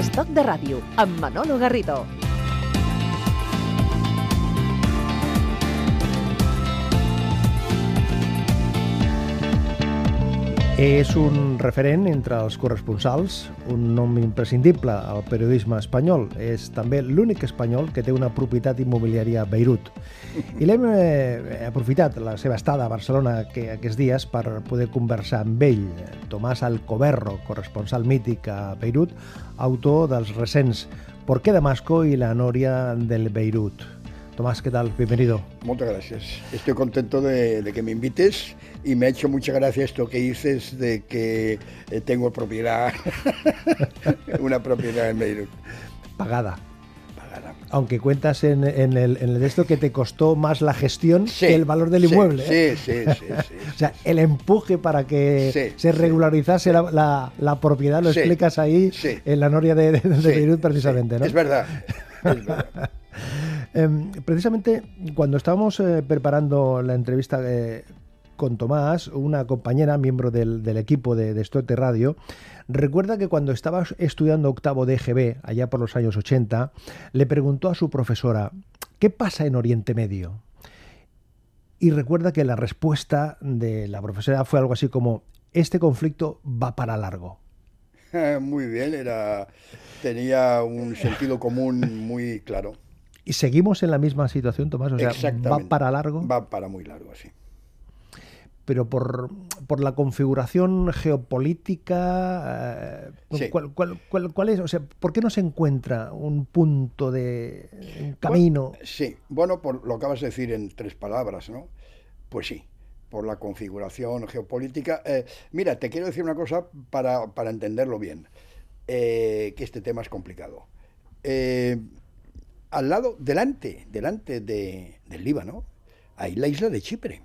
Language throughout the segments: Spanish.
Estoc de ràdio, amb Manolo Garrido. És un referent entre els corresponsals, un nom imprescindible al periodisme espanyol. És també l'únic espanyol que té una propietat immobiliària a Beirut. I l'hem eh, aprofitat la seva estada a Barcelona que, aquests dies per poder conversar amb ell. Tomàs Alcoberro, corresponsal mític a Beirut, autor dels recents ¿Por qué Damasco y la noria del Beirut? Tomás, ¿qué tal? Bienvenido. Muchas gracias. Estoy contento de, de, que me invites y me ha hecho mucha gracia esto que dices de que eh, tengo propiedad, una propiedad en Beirut. Pagada. Pagada. Aunque cuentas en, en, el, en el de esto que te costó más la gestión Sí, que el valor del sí, inmueble. Sí, ¿eh? sí, sí, sí, O sea, el empuje para que Sí, se sí, regularizase la, la- la propiedad lo Sí, explias ahí sí. en la noria de, de- de Sí, Beirut precisamente, sí, ¿no? Es verdad. es verdad. Em, precisamente cuando estábamos eh, preparando la entrevista eh, con Tomás, una compañera, miembro del, equipo de, de Radio, recuerda que cuando estaba estudiando octavo de allá por los años 80, le preguntó a su profesora, ¿qué pasa en Oriente Medio? Y recuerda que la respuesta de la profesora fue algo así como, este conflicto va para largo. Muy bien, era, tenía un sentido común muy claro. ¿Y seguimos en la misma situación, Tomás? O sea, ¿va para largo? Va para muy largo, sí. pero por, por la configuración geopolítica, eh, Sí. ¿cuál, cuál, cuál- cuál es? O sea, ¿por qué no se encuentra un punto de un camino? Sí, bueno, por lo acabas de decir en tres palabras, ¿no? Pues sí, por la configuración geopolítica. Eh, mira, te quiero decir una cosa para, para entenderlo bien, eh, que este tema es complicado. Eh, al lado, delante, delante de- del Líbano, hay la isla de Chipre,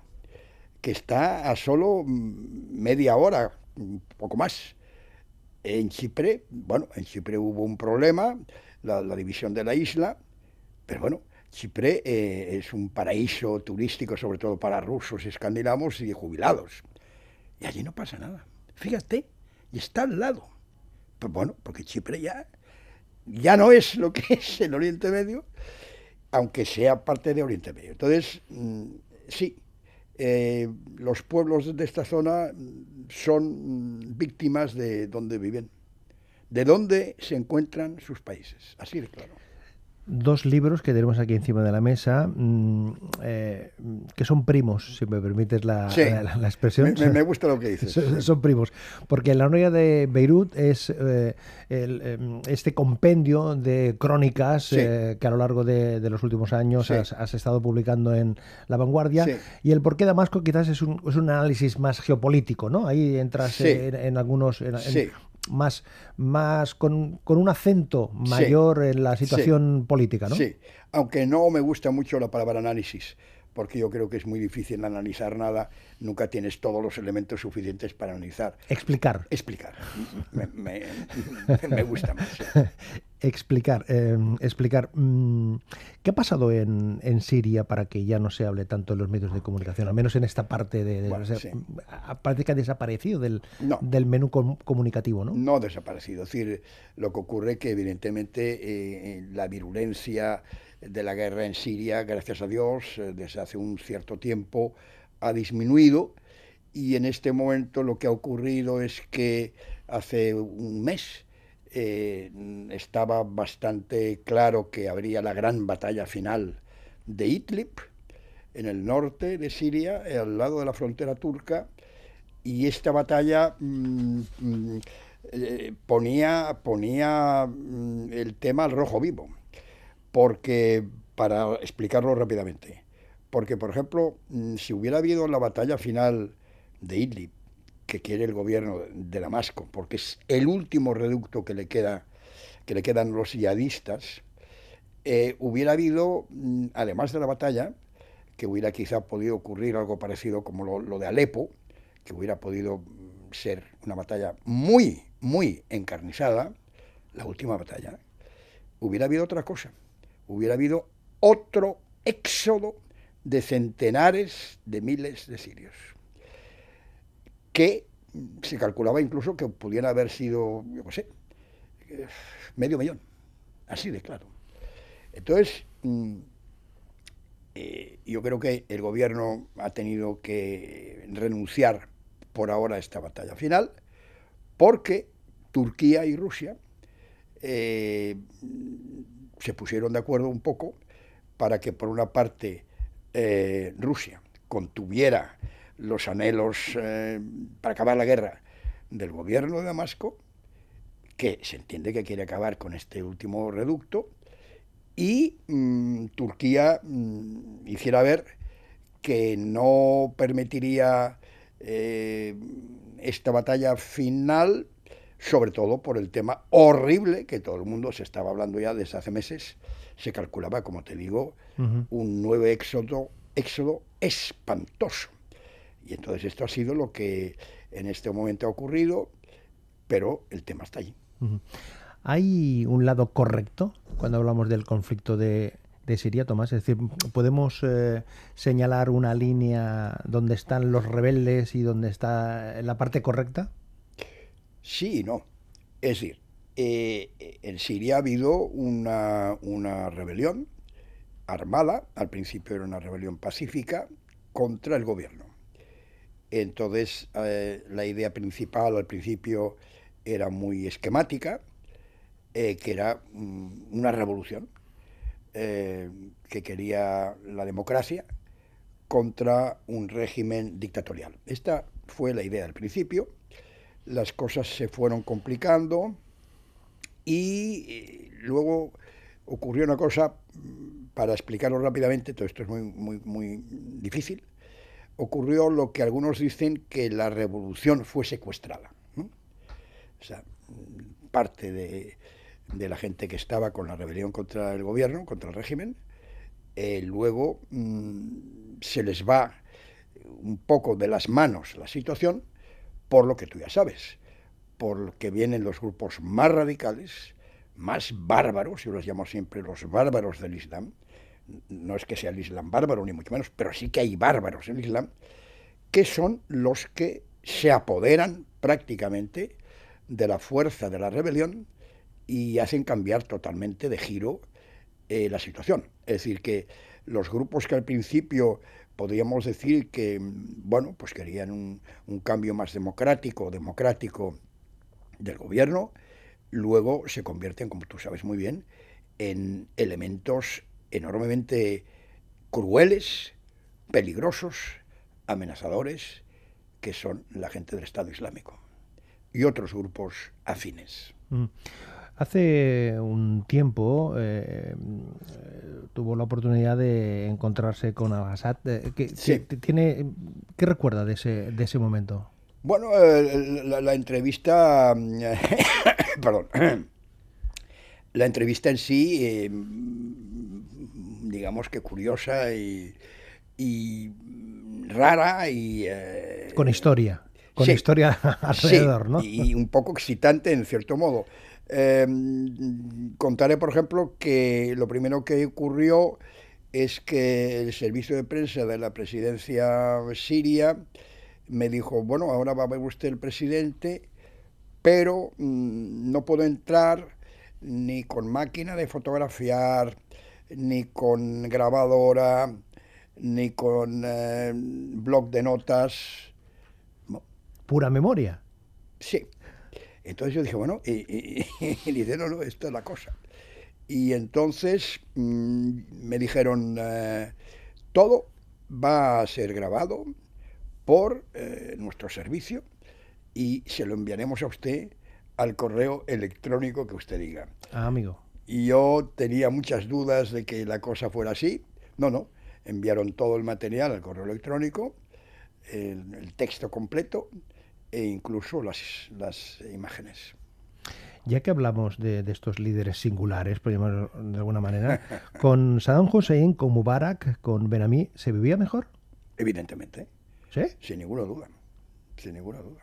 que está a solo mm, media hora, un poco más. En Chipre, bueno, en Chipre hubo un problema, la, la división de la isla, pero bueno, Chipre eh, es un paraíso turístico, sobre todo para rusos, escandinavos y jubilados. Y allí no pasa nada. Fíjate, y está al lado. Pues bueno, porque Chipre ya, ya no es lo que es el Oriente Medio, aunque sea parte de Oriente Medio. Entonces, mm, sí, eh, los pueblos de esta zona mm, son mm, víctimas de donde viven, de dónde se encuentran sus países. Así de claro. Dos libros que tenemos aquí encima de la mesa, mm, eh, que son primos, si me permites la, Sí. la- la expresión. Me, gusta lo que dices. Son, son primos, porque la noria de Beirut es eh, el, eh, este compendio de crónicas Sí. eh, que a lo largo de, de los últimos años Sí. has, has estado publicando en La Vanguardia. Y el por qué Damasco quizás es un, es un análisis más geopolítico, ¿no? Ahí entras en, en algunos... en-. Más, más con, con un acento mayor en la situación política, ¿no? Sí, aunque no me gusta mucho la palabra análisis, porque yo creo que es muy difícil analizar nada, nunca tienes todos los elementos suficientes para analizar. Explicar. Explicar, me, me- me gusta más. sí. Explicar, eh, explicar. mm, ¿Qué ha pasado en, en Siria para que ya no se hable tanto en los medios de comunicación? Al menos en esta parte de. de- Bueno, o sea, sí. a- Parece que ha desaparecido del, No. del menú com- comunicativo, ¿no? No ha desaparecido. Es decir, lo que ocurre es que evidentemente eh, la virulencia de la guerra en Siria, gracias a Dios, eh, desde hace un cierto tiempo ha disminuido. Y en este momento lo que ha ocurrido es que hace un mes eh, estaba bastante claro que habría la gran batalla final de Idlib, en el norte de Siria, al lado de la frontera turca, y esta batalla mm, mm, eh, ponía, ponía mm, el tema al rojo vivo, porque, para explicarlo rápidamente, porque, por ejemplo, mm, si hubiera habido la batalla final de Idlib, que quiere el gobierno de Damasco, porque es el último reducto que le queda, que le quedan los yihadistas, eh, hubiera habido, mm, además de la batalla, que hubiera quizá podido ocurrir algo parecido como lo, lo de Alepo, que hubiera podido mm, ser una batalla muy, muy encarnizada, la última batalla, hubiera habido otra cosa, hubiera habido otro éxodo de centenares de miles de sirios, que se calculaba incluso que pudieran haber sido, yo qué sé, medio millón, así de claro. Entonces, mm, eh, yo creo que el gobierno ha tenido que renunciar por ahora a esta batalla final, porque Turquía y Rusia eh, se pusieron de acuerdo un poco para que por una parte eh, Rusia contuviera los anhelos para acabar la guerra del gobierno de Damasco, que se entiende que quiere acabar con este último reducto, y mm, Turquía mm, hiciera ver que no permitiría eh, esta batalla final, sobre todo por el tema horrible que todo el mundo se estaba hablando ya desde hace meses. Se calculaba, como te digo, un nuevo éxodo, éxodo espantoso. Y entonces esto ha sido lo que en este momento ha ocurrido, pero el tema está allí. ¿Hay un lado correcto cuando hablamos del conflicto de, Siria, Tomás? Es decir, ¿podemos eh, señalar una línea donde están los rebeldes y donde está la parte correcta? Sí y no. Es decir, eh, en Siria ha habido una, una rebelión armada, al principio era una rebelión pacífica, contra el gobierno. Entonces, eh, la idea principal al principio era muy esquemática, eh, que era mm, una revolución que quería la democracia contra un régimen dictatorial. Esta fue la idea al principio, las cosas se fueron complicando y luego ocurrió una cosa, mm, para explicarlo rápidamente, todo esto es muy, muy, muy difícil, ocurrió lo que algunos dicen que la revolución fue secuestrada. O sea, parte de, la gente que estaba con la rebelión contra el gobierno, contra el régimen, eh, luego mm, se les va un poco de las manos la situación por lo que tú ya sabes, por que vienen los grupos más radicales, más bárbaros, yo los llamo siempre los bárbaros del Islam, no es que sea el Islam bárbaro, ni mucho menos, pero sí que hay bárbaros en el Islam, que son los que se apoderan prácticamente de la fuerza de la rebelión y hacen cambiar totalmente de giro eh, la situación. Es decir, que los grupos que al principio podríamos decir que, bueno, pues querían un, cambio más democrático, democrático del gobierno, luego se convierten, como tú sabes muy bien, en elementos enormemente crueles, peligrosos, amenazadores, que son la gente del Estado Islámico y otros grupos afines. Mm. Hace un tiempo eh, tuvo la oportunidad de encontrarse con Al-Assad. Eh, ¿Qué, tiene, ¿Qué recuerda de ese, de ese momento? Bueno, eh, la, entrevista, perdón, la entrevista en sí digamos que curiosa y, rara y... Eh, con historia, con historia alrededor, ¿no? Y un poco excitante en cierto modo. Em, contaré, por ejemplo, que lo primero que ocurrió es que el servicio de prensa de la presidencia siria me dijo, bueno, ahora va a ver usted el presidente, pero mm, no puedo entrar ni con máquina de fotografiar, ni con grabadora, ni con eh, blog de notas. ¿Pura memoria? Sí. Entonces yo dije, bueno, y, dice, no, no, esto es la cosa. Y entonces mm, me dijeron, eh, todo va a ser grabado por eh, nuestro servicio y se lo enviaremos a usted al correo electrónico que usted diga. Ah, amigo y yo tenía muchas dudas de que la cosa fuera así. No, no, enviaron todo el material al correo electrónico, el, texto completo e incluso las, las imágenes. Ya que hablamos de, estos líderes singulares, por llamarlo de alguna manera, ¿con Saddam Hussein, con Mubarak, con Benamí, se vivía mejor? Evidentemente. ¿Sí? Sin ninguna duda. Sin ninguna duda.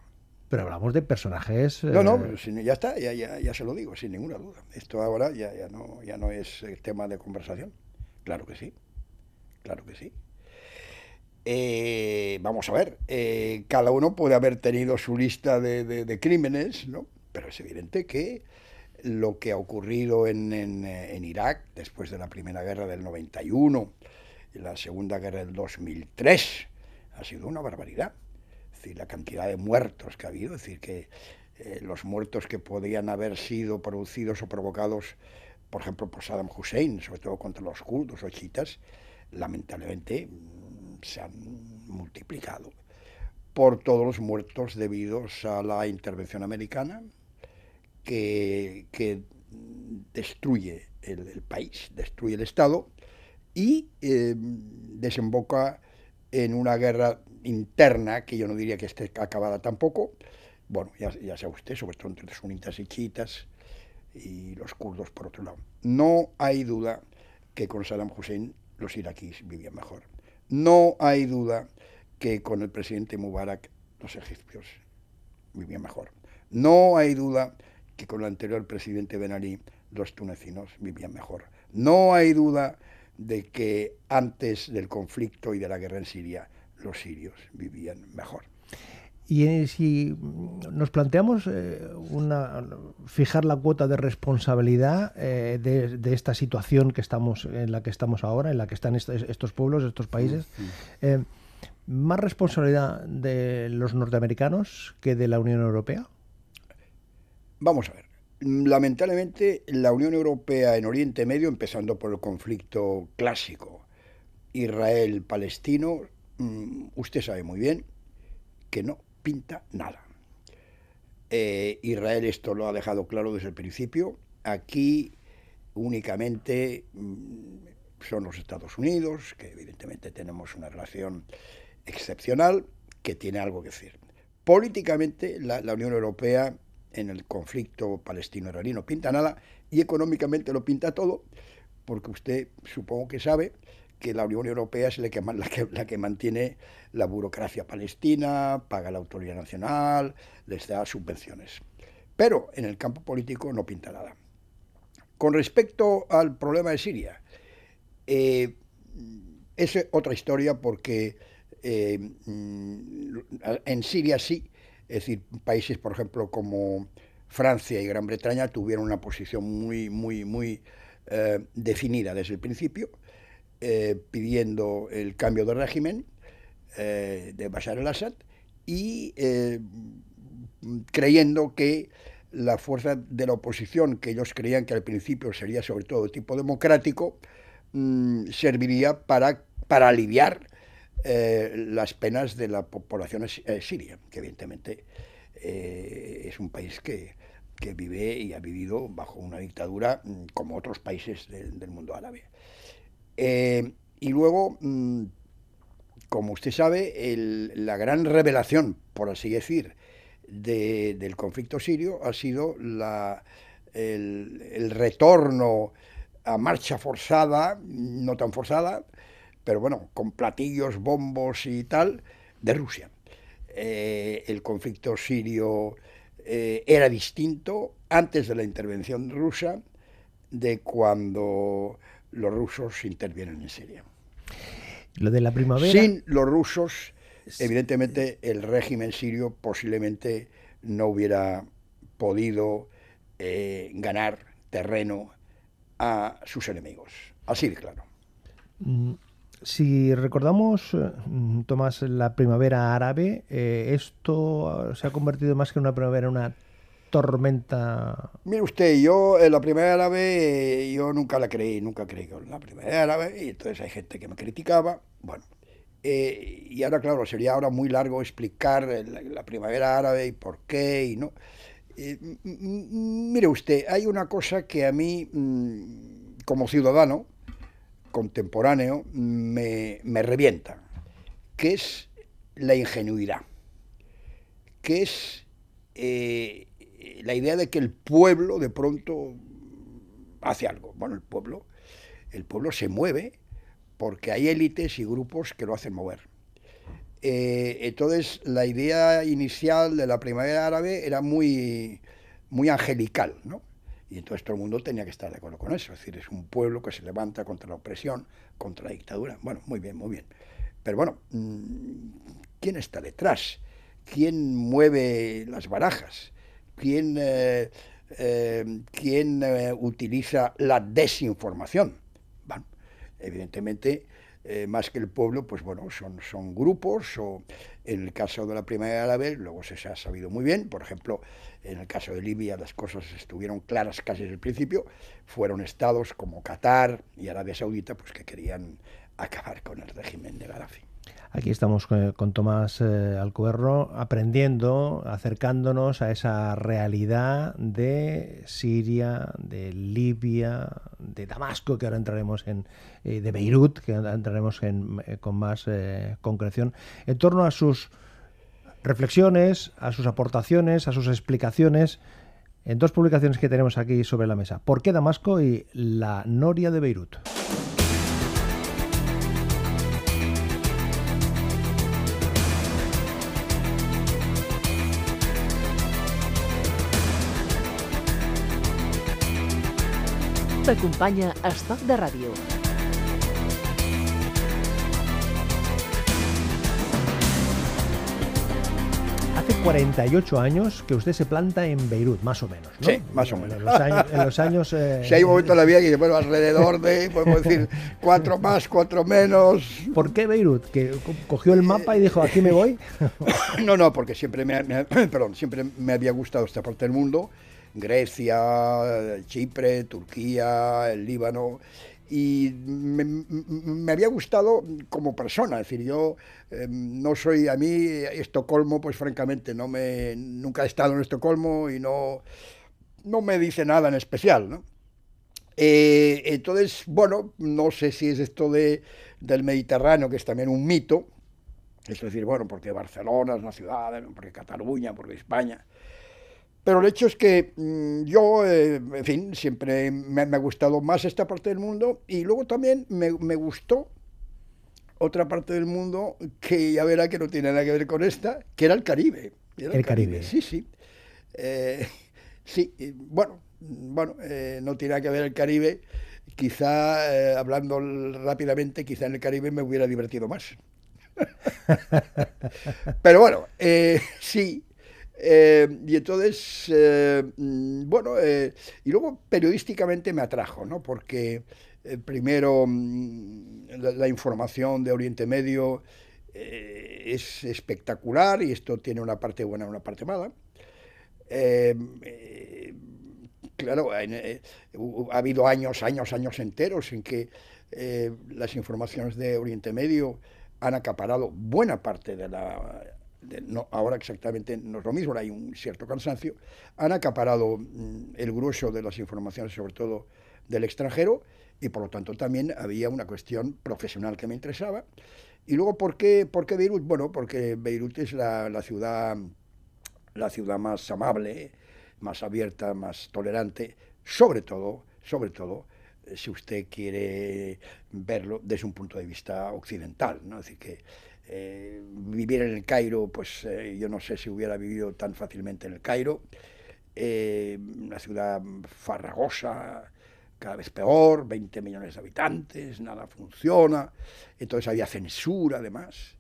Pero hablamos de personajes. No, no, eh, ya está, ya, ya, se lo digo, sin ninguna duda. Esto ahora ya, ya, no, ya no es tema de conversación. Claro que sí, claro que sí. Eh, vamos a ver, eh, cada uno puede haber tenido su lista de, crímenes, ¿no? Pero es evidente que lo que ha ocurrido en, en, Irak después de la Primera Guerra del 91 y la Segunda Guerra del 2003 ha sido una barbaridad. Es decir, la cantidad de muertos que ha habido, es decir, que eh, los muertos que podían haber sido producidos o provocados, por ejemplo, por Saddam Hussein, sobre todo contra los kurdos o chiitas, lamentablemente se han multiplicado por todos los muertos debidos a la intervención americana que, destruye el, país, destruye el Estado y eh, desemboca en una guerra interna que yo no diría que esté acabada tampoco. Bueno, ya, ya sabe usted, sobre todo entre los sunitas y chiitas y los kurdos por otro lado. No hay duda que con Saddam Hussein los iraquíes vivían mejor. No hay duda que con el presidente Mubarak los egipcios vivían mejor. No hay duda que con el anterior presidente Ben Ali los tunecinos vivían mejor. No hay duda de que antes del conflicto y de la guerra en Siria los sirios vivían mejor. Y eh, si nos planteamos eh, una, fijar la cuota de responsabilidad eh, de, esta situación que estamos, en la que estamos ahora, en la que están estos, pueblos, estos países, ¿más responsabilidad de los norteamericanos que de la Unión Europea? Vamos a ver. Lamentablemente, la Unión Europea en Oriente Medio, empezando por el conflicto clásico Israel-Palestino, mm, usted sabe muy bien que no pinta nada. Eh, Israel esto lo ha dejado claro desde el principio. Aquí únicamente mm, son los Estados Unidos, que evidentemente tenemos una relación excepcional, que tiene algo que decir. Políticamente, la Unión Europea en el conflicto palestino-israelí no pinta nada y económicamente lo pinta todo, porque usted supongo que sabe que la Unión Europea es la que, mantiene la burocracia palestina, paga la autoridad nacional, les da subvenciones. Pero en el campo político no pinta nada. Con respecto al problema de Siria, eh, es otra historia porque eh, en Siria sí es decir, países, por ejemplo, como Francia y Gran Bretaña tuvieron una posición muy, muy, muy eh, definida desde el principio, eh, pidiendo el cambio de régimen eh, de Bashar al-Assad y creyendo que la fuerza de la oposición, que ellos creían que al principio sería sobre todo de tipo democrático, mm, serviría para, para aliviar eh, las penas de la población eh, siria, que evidentemente eh, es un país que, vive y ha vivido bajo una dictadura mm, como otros países del mundo árabe. Y luego, mm, como usted sabe, la gran revelación, por así decir, del conflicto sirio ha sido el retorno a marcha forzada, no tan forzada, pero bueno, con platillos, bombos y tal, de Rusia. Eh, el conflicto sirio eh, era distinto antes de la intervención rusa de cuando los rusos intervienen en Siria. Lo de la primavera. Sin los rusos, evidentemente, el régimen sirio posiblemente no hubiera podido eh, ganar terreno a sus enemigos. Así de claro. Mm, si recordamos, eh, Tomás, la primavera árabe, eh, esto se ha convertido más que en una primavera en una tormenta. Mire usted, yo en la primavera árabe yo nunca la creí, nunca creí en la primavera árabe, y entonces hay gente que me criticaba. Bueno, eh, y ahora, claro, sería ahora muy largo explicar la, primavera árabe y por qué y no. mire usted, hay una cosa que a mí, mm, como ciudadano, contemporáneo me, revienta, que es la ingenuidad, que es eh, la idea de que el pueblo de pronto hace algo. Bueno, el pueblo, el pueblo se mueve porque hay élites y grupos que lo hacen mover. Eh, entonces, la idea inicial de la primavera árabe era muy, muy angelical, ¿no? Y entonces todo el mundo tenía que estar de acuerdo con eso. Es decir, es un pueblo que se levanta contra la opresión, contra la dictadura. Bueno, muy bien, muy bien. Pero bueno, mm, ¿quién está detrás? ¿Quién mueve las barajas? ¿Quién eh, ¿quién utiliza la desinformación? Bueno, evidentemente eh, más que el pueblo, pues bueno, son, son grupos, en el caso de la Primavera Árabe, luego se ha sabido muy bien, por ejemplo, en el caso de Libia las cosas estuvieron claras casi desde el principio, fueron estados como Qatar y Arabia Saudita, pues que querían acabar con el régimen de Gaddafi. Aquí estamos con Tomás eh, Alcuerro aprendiendo, acercándonos a esa realidad de Siria, de Libia, de Damasco, que ahora entraremos en, eh, de Beirut, que entraremos en, eh, con más concreción, en torno a sus reflexiones, a sus aportaciones, a sus explicaciones en dos publicaciones que tenemos aquí sobre la mesa. ¿Por qué Damasco y la Noria de Beirut? T'acompanya Estoc de Ràdio. Hace 48 años que usted se planta en Beirut, más o menos, ¿no? Sí, más o menos. En los años... En los años eh... Si hay un momento en la vida que, bueno, alrededor de, podemos decir, cuatro más, cuatro menos... ¿Por qué Beirut? ¿Que cogió el mapa y dijo, aquí me voy? no, no, porque siempre me, me, perdón, siempre me había gustado esta parte del mundo Grecia, Chipre, Turquía, el Líbano. Y me, había gustado como persona, es decir, yo eh, no soy, a mí Estocolmo, pues francamente, no me, nunca he estado en Estocolmo y no, no me dice nada en especial, ¿no? Eh, entonces, bueno, no sé si es esto de, del Mediterráneo, que es también un mito, es decir, bueno, porque Barcelona es una ciudad, porque Cataluña, porque España, pero el hecho es que mm, yo, eh, en fin, siempre me, ha gustado más esta parte del mundo y luego también me, gustó otra parte del mundo que ya verá que no tiene nada que ver con esta, que era el Caribe. el, Caribe. Sí, sí. Eh, sí, bueno, bueno eh, no tiene nada que ver el Caribe. Quizá, hablando rápidamente, quizá en el Caribe me hubiera divertido más. Pero bueno, sí, eh, y entonces, eh, mm, bueno, eh, y luego periodísticamente me atrajo, ¿no? Porque primero mm, la, información de Oriente Medio es espectacular y esto tiene una parte buena y una parte mala. claro, ha habido años, años, años enteros en que las informaciones de Oriente Medio han acaparado buena parte de la no, ahora exactamente no es lo mismo, hay un cierto cansancio, han acaparado mm, el grueso de las informaciones, sobre todo del extranjero, y por lo tanto también había una cuestión profesional que me interesaba. Y luego, ¿por qué, por qué Beirut? Bueno, porque Beirut es la, la, ciudad, la ciudad más amable, más abierta, más tolerante, sobre todo, sobre todo, eh, si usted quiere verlo desde un punto de vista occidental, ¿no? Es decir, que eh, vivir en el Cairo, pues eh, yo no sé si hubiera vivido tan fácilmente en el Cairo. Eh, una ciudad farragosa, cada vez peor, 20 millones de habitantes, nada funciona, entonces había censura además.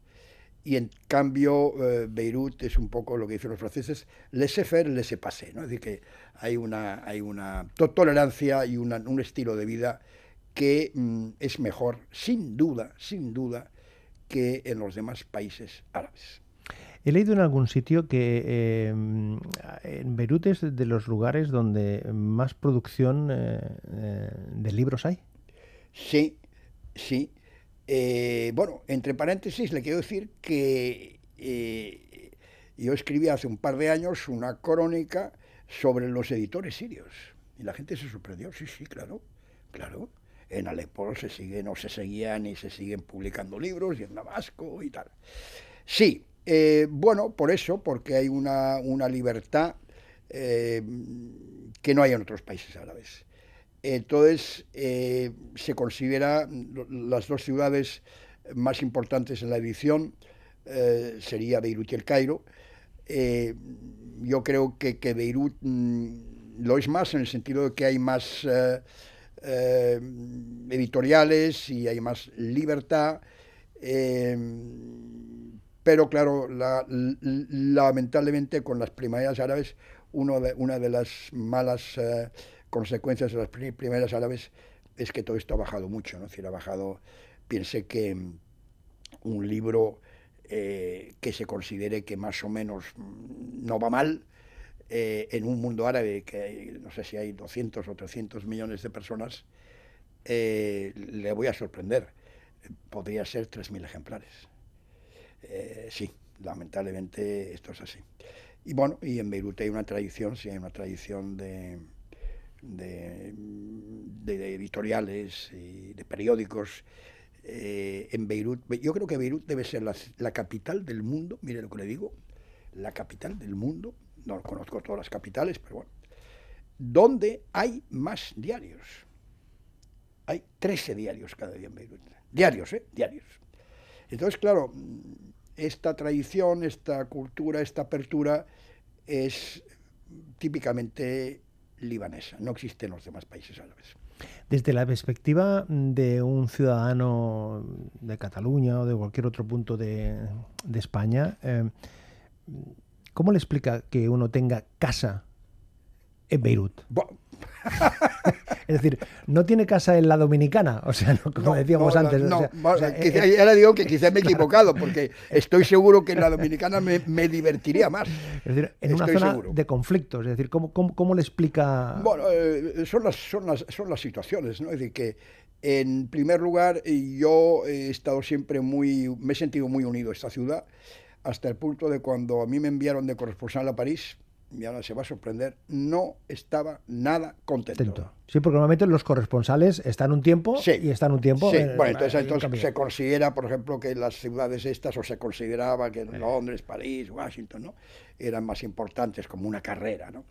Y en cambio, Beirut es un poco lo que dicen los franceses, laissez-faire, laissez-passer, ¿no? es decir, que hay una, hay una tolerancia y un estilo de vida que mm, es mejor, sin duda, sin duda, que en los demás países árabes. He leído en algún sitio que eh, en Beirut es de los lugares donde más producción eh, eh, de libros hay. Sí, sí. bueno, entre paréntesis le quiero decir que yo escribí hace un par de años una crónica sobre los editores sirios. Y la gente se sorprendió, sí, sí, claro, claro en Alepo se siguen o se seguían y se siguen publicando libros y en Damasco y tal. Sí, eh, bueno, por eso, porque hay una, libertad eh, que no hay en otros países árabes. Entonces, eh, se considera las dos ciudades más importantes en la edición, sería Beirut y el Cairo. yo creo que, que Beirut mm, lo es más en el sentido de que hay más eh, editoriales y hay más libertad. Eh, pero claro, lamentablemente con las primarias árabes de, una de las malas eh, consecuencias de las primeras árabes es que todo esto ha bajado mucho, ¿no? Ha bajado, piense que mm, un libro que se considere que más o menos mm, no va mal, eh, en un mundo árabe que no sé si hay 200 o 300 millones de personas, le voy a sorprender, podría ser 3.000 ejemplares. sí, lamentablemente esto es así. Y bueno, y en Beirut hay una tradición, sí, hay una tradición de, de, editoriales y de periódicos eh, en Beirut. Yo creo que Beirut debe ser la, capital del mundo, mire lo que le digo, la capital del mundo, no conozco todas las capitales, pero bueno, donde hay más diarios. Hay 13 diarios cada día en Beirut. Diarios, ¿eh? Diarios. Entonces, claro, esta tradición, esta cultura, esta apertura es típicamente libanesa, no existe en los demás países árabes. Desde la perspectiva de un ciudadano de Cataluña o de cualquier otro punto de, España, eh, ¿cómo le explica que uno tenga casa en Beirut? es decir, no tiene casa en la dominicana, o sea, como decíamos antes. No, ahora digo que quizás me he equivocado, porque estoy seguro que en la dominicana me, divertiría más. Es decir, en una zona de conflictos, es decir, ¿cómo, cómo, le explica...? Bueno, eh, son, las, son, las, son las situaciones, ¿no? Es decir, que en primer lugar yo he estado siempre muy, me he sentido muy unido a esta ciudad, hasta el punto de cuando a mí me enviaron de corresponsal a París, y ahora se va a sorprender, no estaba nada contento. Sí, porque normalmente los corresponsales están un tiempo y están un tiempo. Sí, bueno, entonces, se considera, por ejemplo, que las ciudades estas, o se consideraba que Londres, París, Washington, ¿no? Eran más importantes como una carrera, ¿no?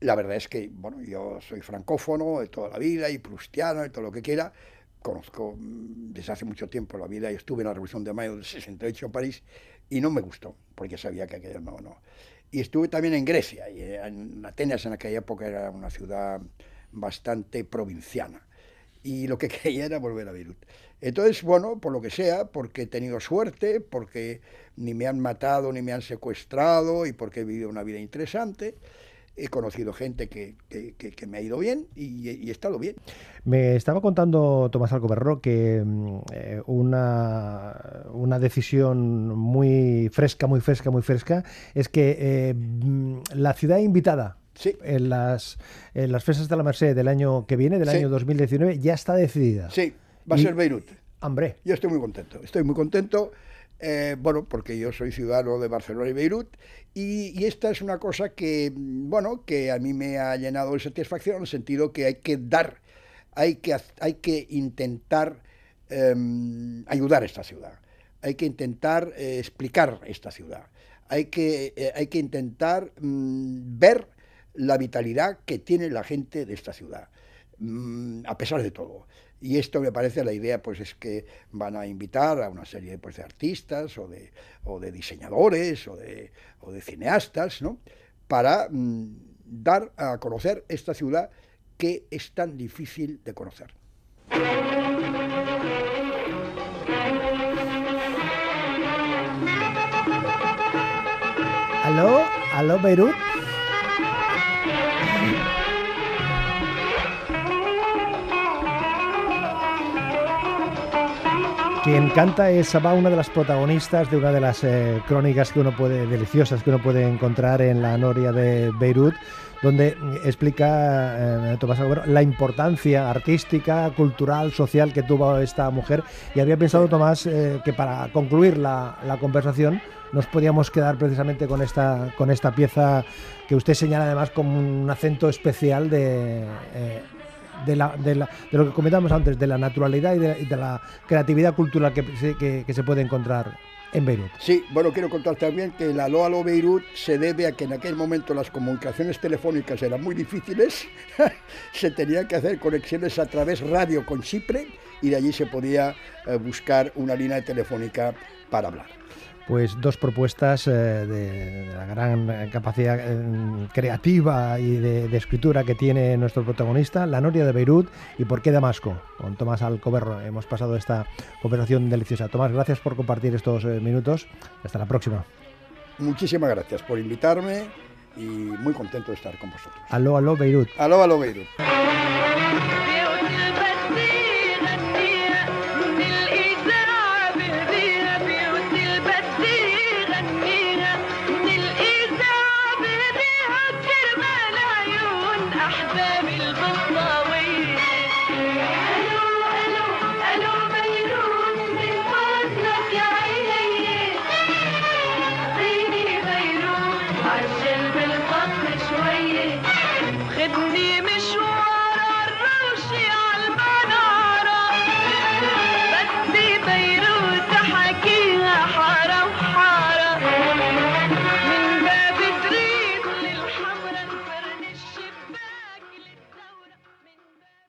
La verdad es que, bueno, yo soy francófono de toda la vida y prustiano y todo lo que quiera. Conozco mm, desde hace mucho tiempo la vida y estuve en la Revolución de Mayo del 68 en París y no me gustó, porque sabía que aquello no, no y estuve también en Grecia, y en Atenas en aquella época era una ciudad bastante provinciana. Y lo que quería era volver a Beirut. Entonces, bueno, por lo que sea, porque he tenido suerte, porque ni me han matado ni me han secuestrado y porque he vivido una vida interesante, he conocido gente que, me ha ido bien y, he estado bien. Me estaba contando Tomás Alcoberro que mm, eh, una, una, decisión muy fresca, muy fresca, muy fresca, es que eh, mm, la ciudad invitada en, las, en las fiestas de la Merced del año que viene, del año 2019, ya está decidida. Sí, va a ser Beirut. Hombre. Yo estoy muy contento, estoy muy contento. Eh, bueno, porque yo soy ciudadano de Barcelona y Beirut, y, esta es una cosa que, bueno, que a mí me ha llenado de satisfacción en el sentido que hay que dar, hay que, hay que intentar em, ayudar a esta ciudad, hay que intentar eh, explicar esta ciudad, hay que, eh, hay que intentar mm, ver la vitalidad que tiene la gente de esta ciudad, mm, a pesar de todo. Y esto me parece la idea, pues es que van a invitar a una serie pues, de artistas o de, diseñadores o de, o de, cineastas, ¿no? Para mm, dar a conocer esta ciudad que es tan difícil de conocer. ¿Aló? ¿Aló, Beirut? Quien canta es Sabah, una de las protagonistas de una de las eh, crónicas que uno puede, deliciosas que uno puede encontrar en la Noria de Beirut, donde explica eh, Tomás la importancia artística, cultural, social que tuvo esta mujer. Y había pensado, Tomás, eh, que para concluir la, conversación nos podíamos quedar precisamente con esta, con esta pieza que usted señala además como un acento especial de de, lo que comentamos antes, de la naturalidad y de, la creatividad cultural que, se puede encontrar en Beirut. Sí, bueno, quiero contar también que la Alo Alo Beirut se debe a que en aquel momento las comunicaciones telefónicas eran muy difíciles, se tenían que hacer conexiones a través radio con Chipre y de allí se podía eh, buscar una línea telefónica para hablar pues dos propuestas eh, de, la gran capacidad eh, creativa y de, escritura que tiene nuestro protagonista, La Noria de Beirut y Por qué Damasco, con Tomás Alcoberro. Hemos pasado esta conversación deliciosa. Tomás, gracias por compartir estos eh, minutos. Hasta la próxima. Muchísimas gracias por invitarme y muy contento de estar con vosotros. Aló, aló, Beirut. Aló, aló, Beirut.